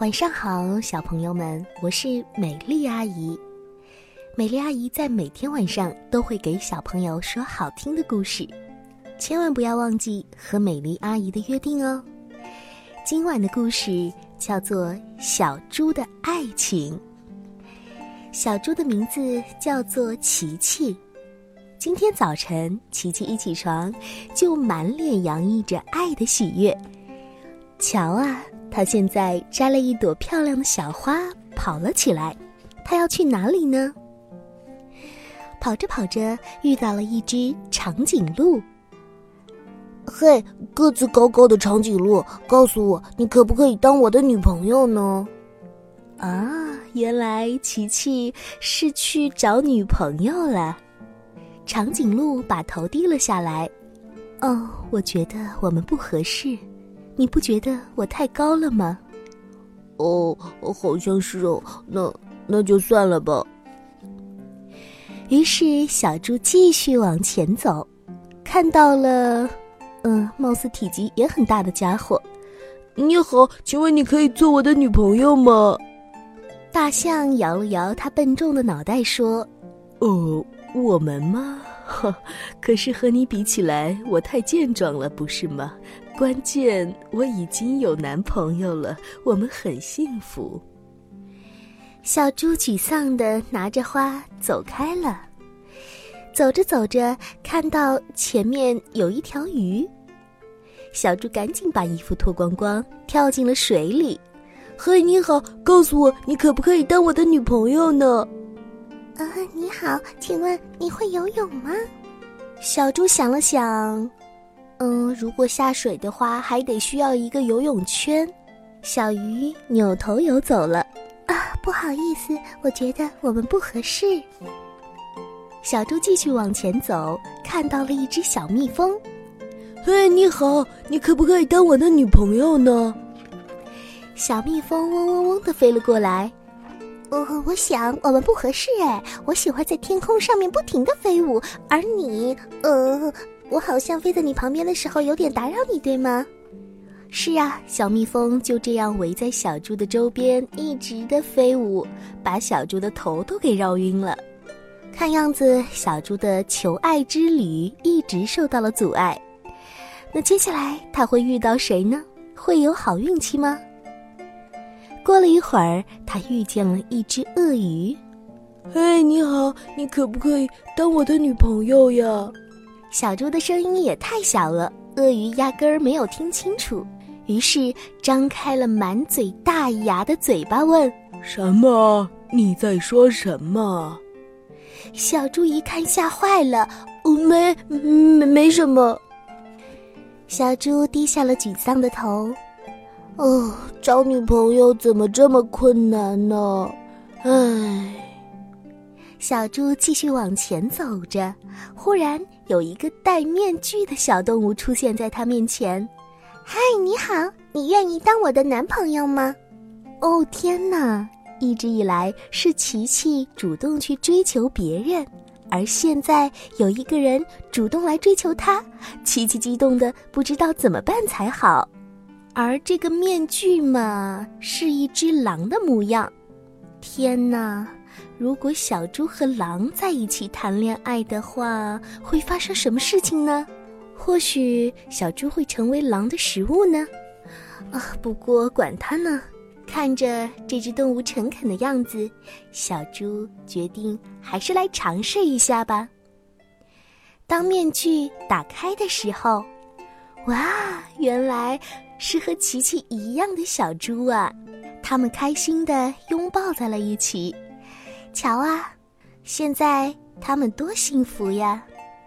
晚上好，小朋友们，我是美丽阿姨。美丽阿姨在每天晚上都会给小朋友说好听的故事，千万不要忘记和美丽阿姨的约定哦。今晚的故事叫做《小猪的爱情》。小猪的名字叫做琪琪。今天早晨，琪琪一起床就满脸洋溢着爱的喜悦。瞧啊！他现在摘了一朵漂亮的小花，跑了起来。他要去哪里呢？跑着跑着，遇到了一只长颈鹿。嘿，个子高高的长颈鹿，告诉我，你可不可以当我的女朋友呢？啊，原来琪琪是去找女朋友了。长颈鹿把头低了下来。哦，我觉得我们不合适。你不觉得我太高了吗？哦，好像是哦。那那就算了吧。于是小猪继续往前走，看到了，嗯，貌似体积也很大的家伙。你好，请问你可以做我的女朋友吗？大象摇了摇它笨重的脑袋说：“哦，我们吗？可是和你比起来，我太健壮了，不是吗？”关键我已经有男朋友了，我们很幸福。小猪沮丧的拿着花走开了，走着走着，看到前面有一条鱼，小猪赶紧把衣服脱光光，跳进了水里。嘿，你好，告诉我，你可不可以当我的女朋友呢？啊，你好，请问你会游泳吗？小猪想了想。嗯，如果下水的话，还得需要一个游泳圈。小鱼扭头游走了。啊，不好意思，我觉得我们不合适。小猪继续往前走，看到了一只小蜜蜂。嘿，你好，你可不可以当我的女朋友呢？小蜜蜂嗡嗡嗡的飞了过来。呃，我想我们不合适哎，我喜欢在天空上面不停的飞舞，而你，呃。我好像飞在你旁边的时候有点打扰你，对吗？是啊，小蜜蜂就这样围在小猪的周边，一直的飞舞，把小猪的头都给绕晕了。看样子，小猪的求爱之旅一直受到了阻碍。那接下来他会遇到谁呢？会有好运气吗？过了一会儿，他遇见了一只鳄鱼。嘿，你好，你可不可以当我的女朋友呀？小猪的声音也太小了，鳄鱼压根儿没有听清楚，于是张开了满嘴大牙的嘴巴问：“什么？你在说什么？”小猪一看吓坏了，“没没没什么。”小猪低下了沮丧的头，“哦，找女朋友怎么这么困难呢？唉。”小猪继续往前走着，忽然有一个戴面具的小动物出现在他面前。“嗨，你好，你愿意当我的男朋友吗？”哦，天哪！一直以来是琪琪主动去追求别人，而现在有一个人主动来追求他，琪琪激动的不知道怎么办才好。而这个面具嘛，是一只狼的模样。天哪！如果小猪和狼在一起谈恋爱的话，会发生什么事情呢？或许小猪会成为狼的食物呢？啊，不过管它呢。看着这只动物诚恳的样子，小猪决定还是来尝试一下吧。当面具打开的时候，哇，原来是和琪琪一样的小猪啊！他们开心的拥抱在了一起。瞧啊，现在他们多幸福呀！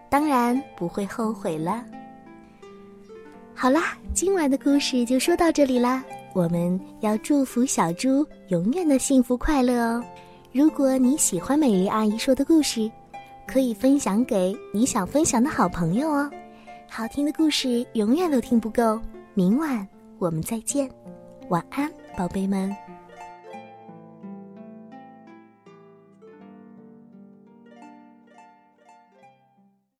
当然不会后悔了。好啦，今晚的故事就说到这里啦。我们要祝福小猪永远的幸福快乐哦。如果你喜欢美丽阿姨说的故事，可以分享给你想分享的好朋友哦。好听的故事永远都听不够，明晚我们再见，晚安，宝贝们。